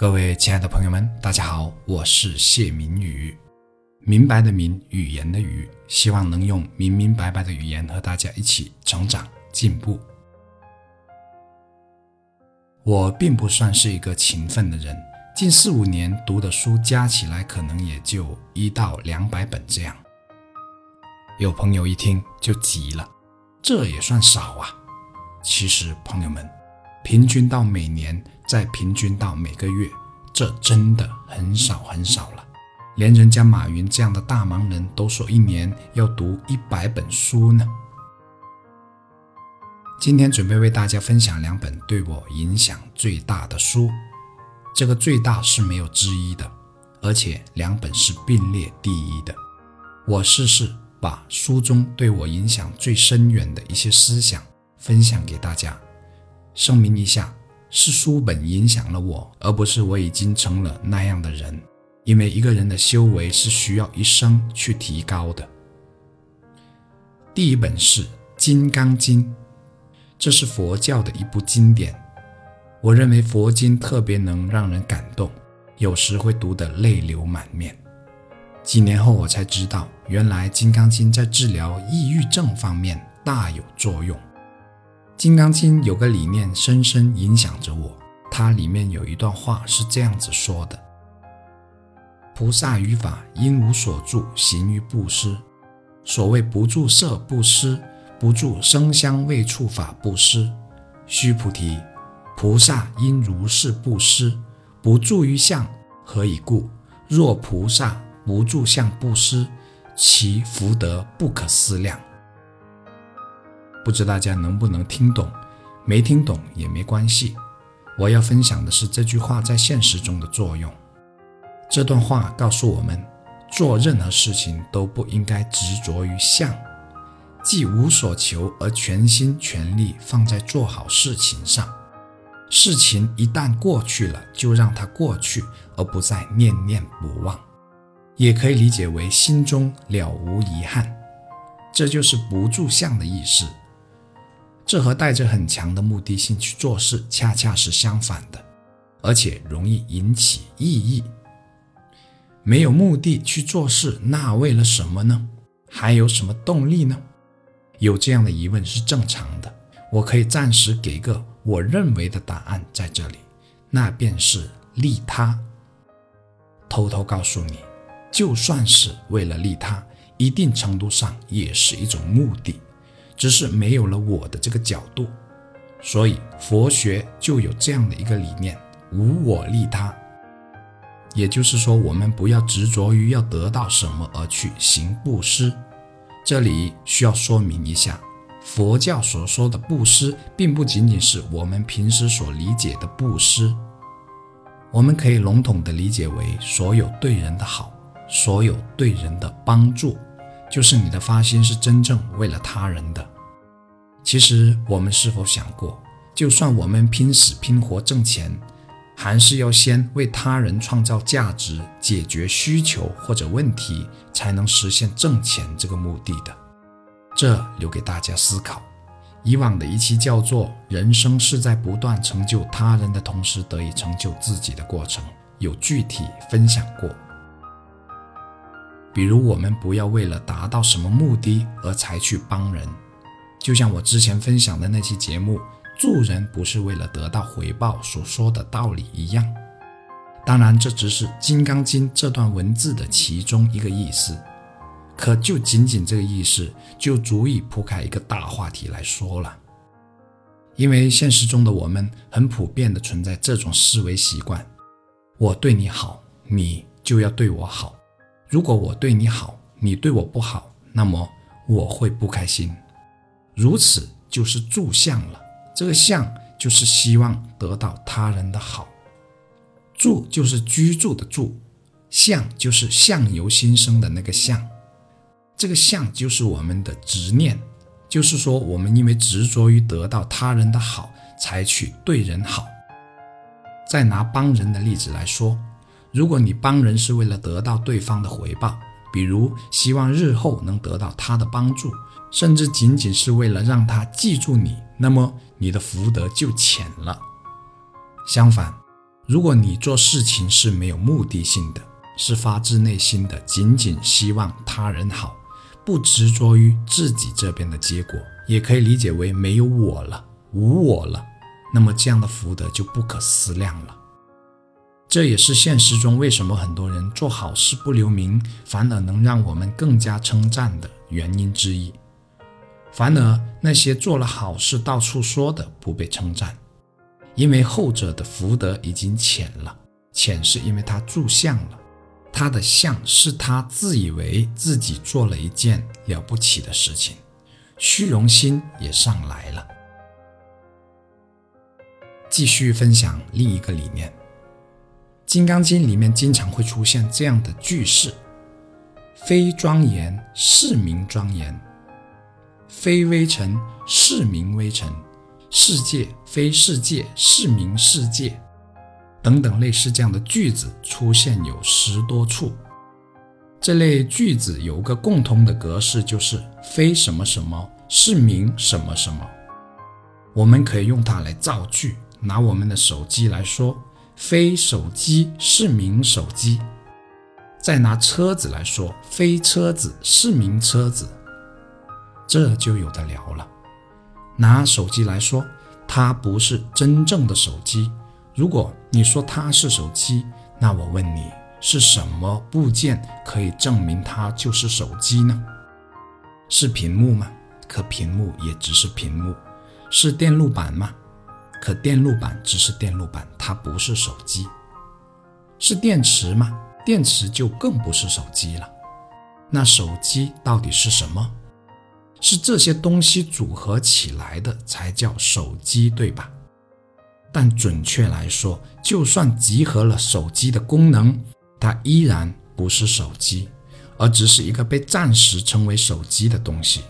各位亲爱的朋友们，大家好，我是谢明宇，明白的明，语言的语，希望能用明明白白的语言和大家一起成长进步。我并不算是一个勤奋的人，近四五年读的书加起来可能也就一到两百本这样。有朋友一听就急了，这也算少啊？其实朋友们。平均到每年，再平均到每个月，这真的很少很少了。连人家马云这样的大忙人都说一年要读一百本书呢。今天准备为大家分享两本对我影响最大的书，这个最大是没有之一的，而且两本是并列第一的。我试试把书中对我影响最深远的一些思想分享给大家。声明一下，是书本影响了我，而不是我已经成了那样的人。因为一个人的修为是需要一生去提高的。第一本是《金刚经》，这是佛教的一部经典。我认为佛经特别能让人感动，有时会读得泪流满面。几年后我才知道，原来《金刚经》在治疗抑郁症方面大有作用。《金刚经》有个理念深深影响着我，它里面有一段话是这样子说的：“菩萨于法应无所住，行于布施。所谓不住色布施，不住声香味触法布施。须菩提，菩萨应如是布施，不住于相，何以故？若菩萨不住相布施，其福德不可思量。”不知大家能不能听懂？没听懂也没关系。我要分享的是这句话在现实中的作用。这段话告诉我们，做任何事情都不应该执着于相，既无所求而全心全力放在做好事情上。事情一旦过去了，就让它过去，而不再念念不忘。也可以理解为心中了无遗憾。这就是不住相的意思。这和带着很强的目的性去做事恰恰是相反的，而且容易引起异议。没有目的去做事，那为了什么呢？还有什么动力呢？有这样的疑问是正常的。我可以暂时给个我认为的答案在这里，那便是利他。偷偷告诉你，就算是为了利他，一定程度上也是一种目的。只是没有了我的这个角度，所以佛学就有这样的一个理念：无我利他。也就是说，我们不要执着于要得到什么而去行布施。这里需要说明一下，佛教所说的布施，并不仅仅是我们平时所理解的布施。我们可以笼统地理解为所有对人的好，所有对人的帮助。就是你的发心是真正为了他人的。其实我们是否想过，就算我们拼死拼活挣钱，还是要先为他人创造价值、解决需求或者问题，才能实现挣钱这个目的的。这留给大家思考。以往的一期叫做“人生是在不断成就他人的同时得以成就自己的过程”，有具体分享过。比如，我们不要为了达到什么目的而才去帮人，就像我之前分享的那期节目“助人不是为了得到回报”所说的道理一样。当然，这只是《金刚经》这段文字的其中一个意思，可就仅仅这个意思，就足以铺开一个大话题来说了。因为现实中的我们很普遍的存在这种思维习惯：我对你好，你就要对我好。如果我对你好，你对我不好，那么我会不开心。如此就是住相了。这个相就是希望得到他人的好。住就是居住的住，相就是相由心生的那个相。这个相就是我们的执念，就是说我们因为执着于得到他人的好，才去对人好。再拿帮人的例子来说。如果你帮人是为了得到对方的回报，比如希望日后能得到他的帮助，甚至仅仅是为了让他记住你，那么你的福德就浅了。相反，如果你做事情是没有目的性的，是发自内心的，仅仅希望他人好，不执着于自己这边的结果，也可以理解为没有我了，无我了，那么这样的福德就不可思量了。这也是现实中为什么很多人做好事不留名，反而能让我们更加称赞的原因之一。反而那些做了好事到处说的不被称赞，因为后者的福德已经浅了，浅是因为他住相了。他的相是他自以为自己做了一件了不起的事情，虚荣心也上来了。继续分享另一个理念，《金刚经》里面经常会出现这样的句式：“非庄严，是名庄严；非微尘，是名微尘；世界非世界，是名世界。”等等，类似这样的句子出现有十多处。这类句子有个共通的格式，就是非什么什么是名什么什么。我们可以用它来造句。拿我们的手机来说，非手机是名手机；再拿车子来说，非车子是名车子。这就有的聊了。拿手机来说，它不是真正的手机。如果你说它是手机，那我问你，是什么部件可以证明它就是手机呢？是屏幕吗？可屏幕也只是屏幕。是电路板吗？可电路板只是电路板，它不是手机。是电池吗？电池就更不是手机了。那手机到底是什么？是这些东西组合起来的才叫手机，对吧？但准确来说，就算集合了手机的功能，它依然不是手机，而只是一个被暂时称为手机的东西。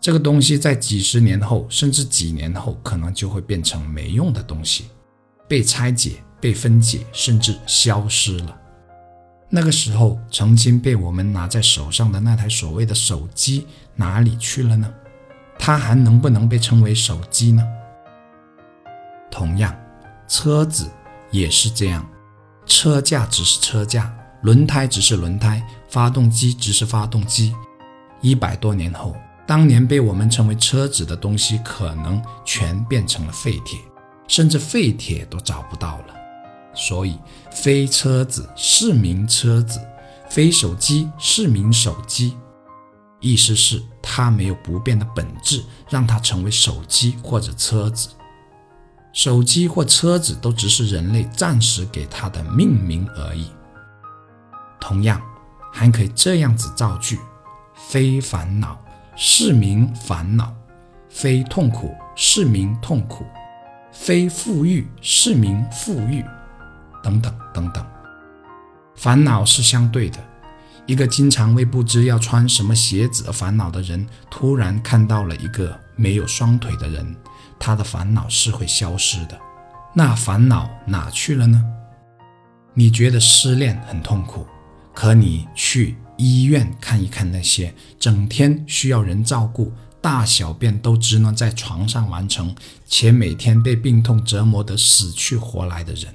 这个东西在几十年后，甚至几年后，可能就会变成没用的东西，被拆解、被分解，甚至消失了。那个时候，曾经被我们拿在手上的那台所谓的手机哪里去了呢？它还能不能被称为手机呢？同样，车子也是这样，车架只是车架，轮胎只是轮胎，发动机只是发动机。一百多年后，当年被我们称为车子的东西，可能全变成了废铁，甚至废铁都找不到了。所以，非车子是名车子，非手机是名手机。意思是它没有不变的本质，让它成为手机或者车子。手机或车子都只是人类暂时给它的命名而已。同样，还可以这样子造句：非烦恼是名烦恼，非痛苦是名痛苦，非富裕是名富裕，等等等等。烦恼是相对的。一个经常为不知要穿什么鞋子而烦恼的人，突然看到了一个没有双腿的人。他的烦恼是会消失的，那烦恼哪去了呢？你觉得失恋很痛苦，可你去医院看一看那些整天需要人照顾、大小便都只能在床上完成，且每天被病痛折磨得死去活来的人，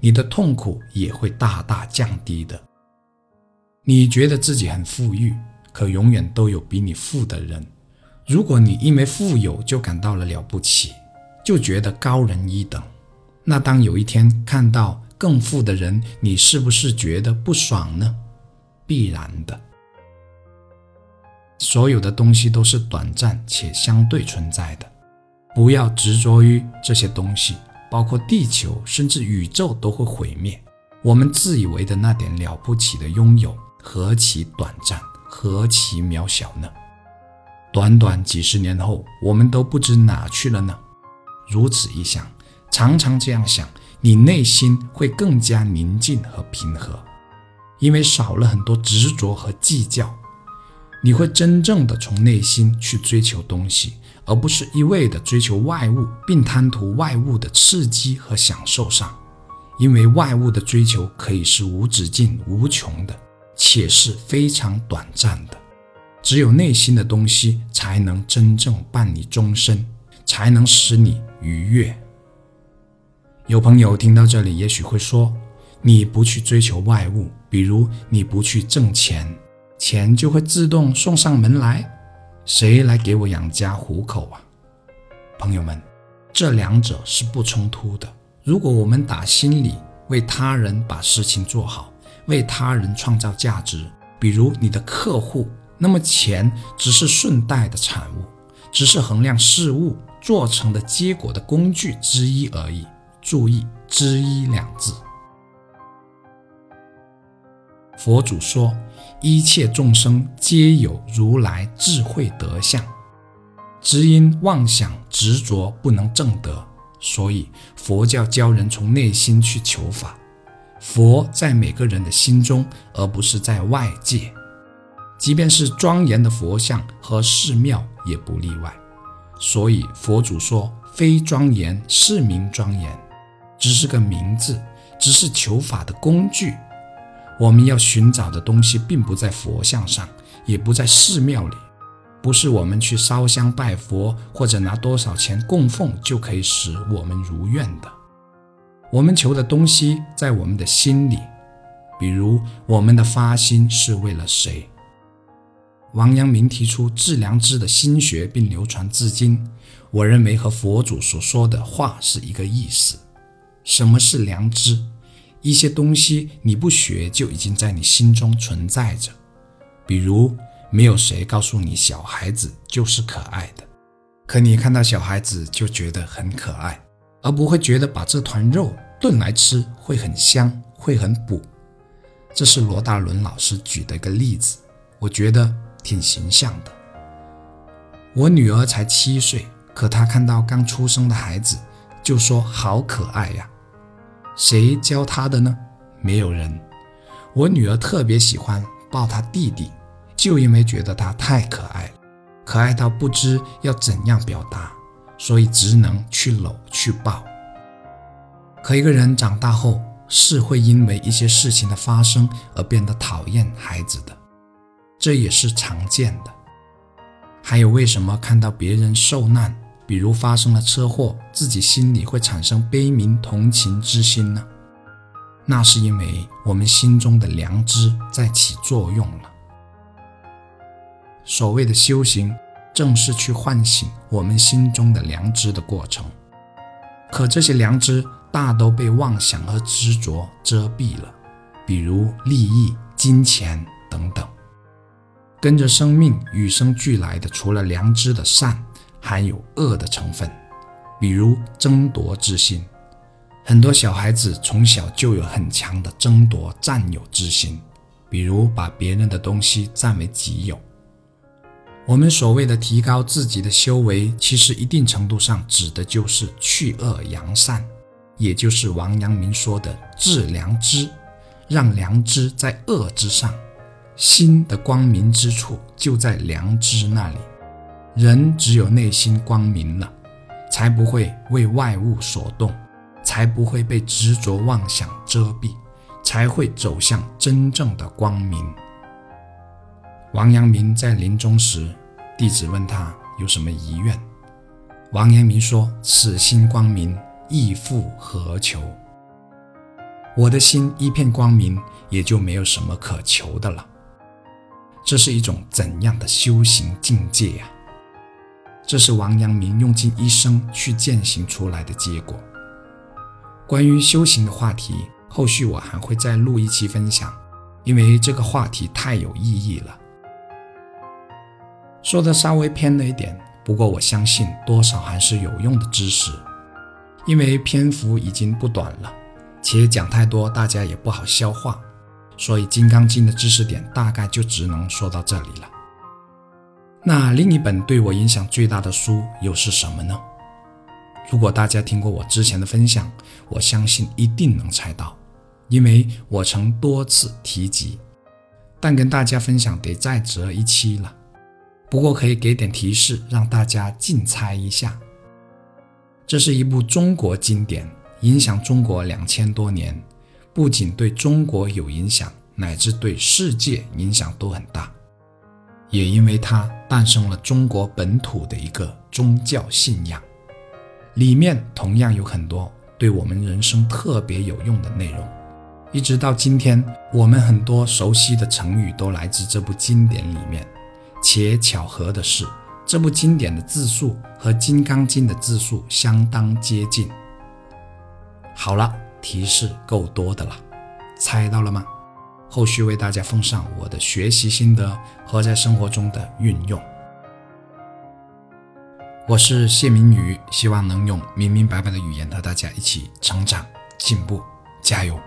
你的痛苦也会大大降低的。你觉得自己很富裕，可永远都有比你富的人。如果你因为富有就感到了了不起，就觉得高人一等，那当有一天看到更富的人，你是不是觉得不爽呢？必然的。所有的东西都是短暂且相对存在的，不要执着于这些东西，包括地球甚至宇宙都会毁灭。我们自以为的那点了不起的拥有，何其短暂，何其渺小呢？短短几十年后，我们都不知哪去了呢？如此一想，常常这样想，你内心会更加宁静和平和，因为少了很多执着和计较。你会真正的从内心去追求东西，而不是一味的追求外物，并贪图外物的刺激和享受上。因为外物的追求可以是无止境、无穷的，且是非常短暂的。只有内心的东西，才能真正伴你终身，才能使你愉悦。有朋友听到这里，也许会说：“你不去追求外物，比如你不去挣钱，钱就会自动送上门来，谁来给我养家糊口啊？”朋友们，这两者是不冲突的。如果我们打心里为他人把事情做好，为他人创造价值，比如你的客户，那么钱只是顺带的产物，只是衡量事物做成的结果的工具之一而已。注意“之一”两字。佛祖说：“一切众生皆有如来智慧德相，只因妄想执着不能证得，所以佛教教人从内心去求法。佛在每个人的心中，而不是在外界。即便是庄严的佛像和寺庙也不例外。所以佛祖说：‘非庄严是名庄严。’”只是个名字，只是求法的工具。我们要寻找的东西，并不在佛像上，也不在寺庙里，不是我们去烧香拜佛或者拿多少钱供奉就可以使我们如愿的。我们求的东西在我们的心里，比如我们的发心是为了谁？王阳明提出致良知的心学，并流传至今。我认为和佛祖所说的话是一个意思。什么是良知？一些东西你不学就已经在你心中存在着。比如，没有谁告诉你小孩子就是可爱的，可你看到小孩子就觉得很可爱，而不会觉得把这团肉炖来吃会很香，会很补。这是罗大伦老师举的一个例子，我觉得挺形象的。我女儿才七岁，可她看到刚出生的孩子就说好可爱呀。谁教他的呢？没有人。我女儿特别喜欢抱她弟弟，就因为觉得他太可爱了，可爱到不知要怎样表达，所以只能去搂去抱。可一个人长大后是会因为一些事情的发生而变得讨厌孩子的，这也是常见的。还有为什么看到别人受难？比如发生了车祸，自己心里会产生悲悯同情之心呢？那是因为我们心中的良知在起作用了。所谓的修行，正是去唤醒我们心中的良知的过程。可这些良知大都被妄想和执着遮蔽了，比如利益、金钱等等。跟着生命与生俱来的，除了良知的善。含有恶的成分，比如争夺之心。很多小孩子从小就有很强的争夺、占有之心，比如把别人的东西占为己有。我们所谓的提高自己的修为，其实一定程度上指的就是去恶扬善，也就是王阳明说的治良知，让良知在恶之上。心的光明之处就在良知那里。人只有内心光明了，才不会为外物所动，才不会被执着妄想遮蔽，才会走向真正的光明。王阳明在临终时，弟子问他有什么遗愿，王阳明说：“此心光明，亦复何求？我的心一片光明，也就没有什么可求的了。”这是一种怎样的修行境界呀？这是王阳明用尽一生去践行出来的结果。关于修行的话题，后续我还会再录一期分享，因为这个话题太有意义了。说的稍微偏了一点，不过我相信多少还是有用的知识。因为篇幅已经不短了，且讲太多大家也不好消化，所以《金刚经》的知识点大概就只能说到这里了。那另一本对我影响最大的书又是什么呢？如果大家听过我之前的分享，我相信一定能猜到，因为我曾多次提及。但跟大家分享得再折一期了。不过可以给点提示，让大家竞猜一下。这是一部中国经典，影响中国两千多年，不仅对中国有影响，乃至对世界影响都很大。也因为它诞生了中国本土的一个宗教信仰，里面同样有很多对我们人生特别有用的内容。一直到今天，我们很多熟悉的成语都来自这部经典里面。且巧合的是，这部经典的字数和《金刚经》的字数相当接近。好了，提示够多的了，猜到了吗？后续为大家奉上我的学习心得和在生活中的运用。我是谢明宇，希望能用明明白白的语言和大家一起成长进步，加油！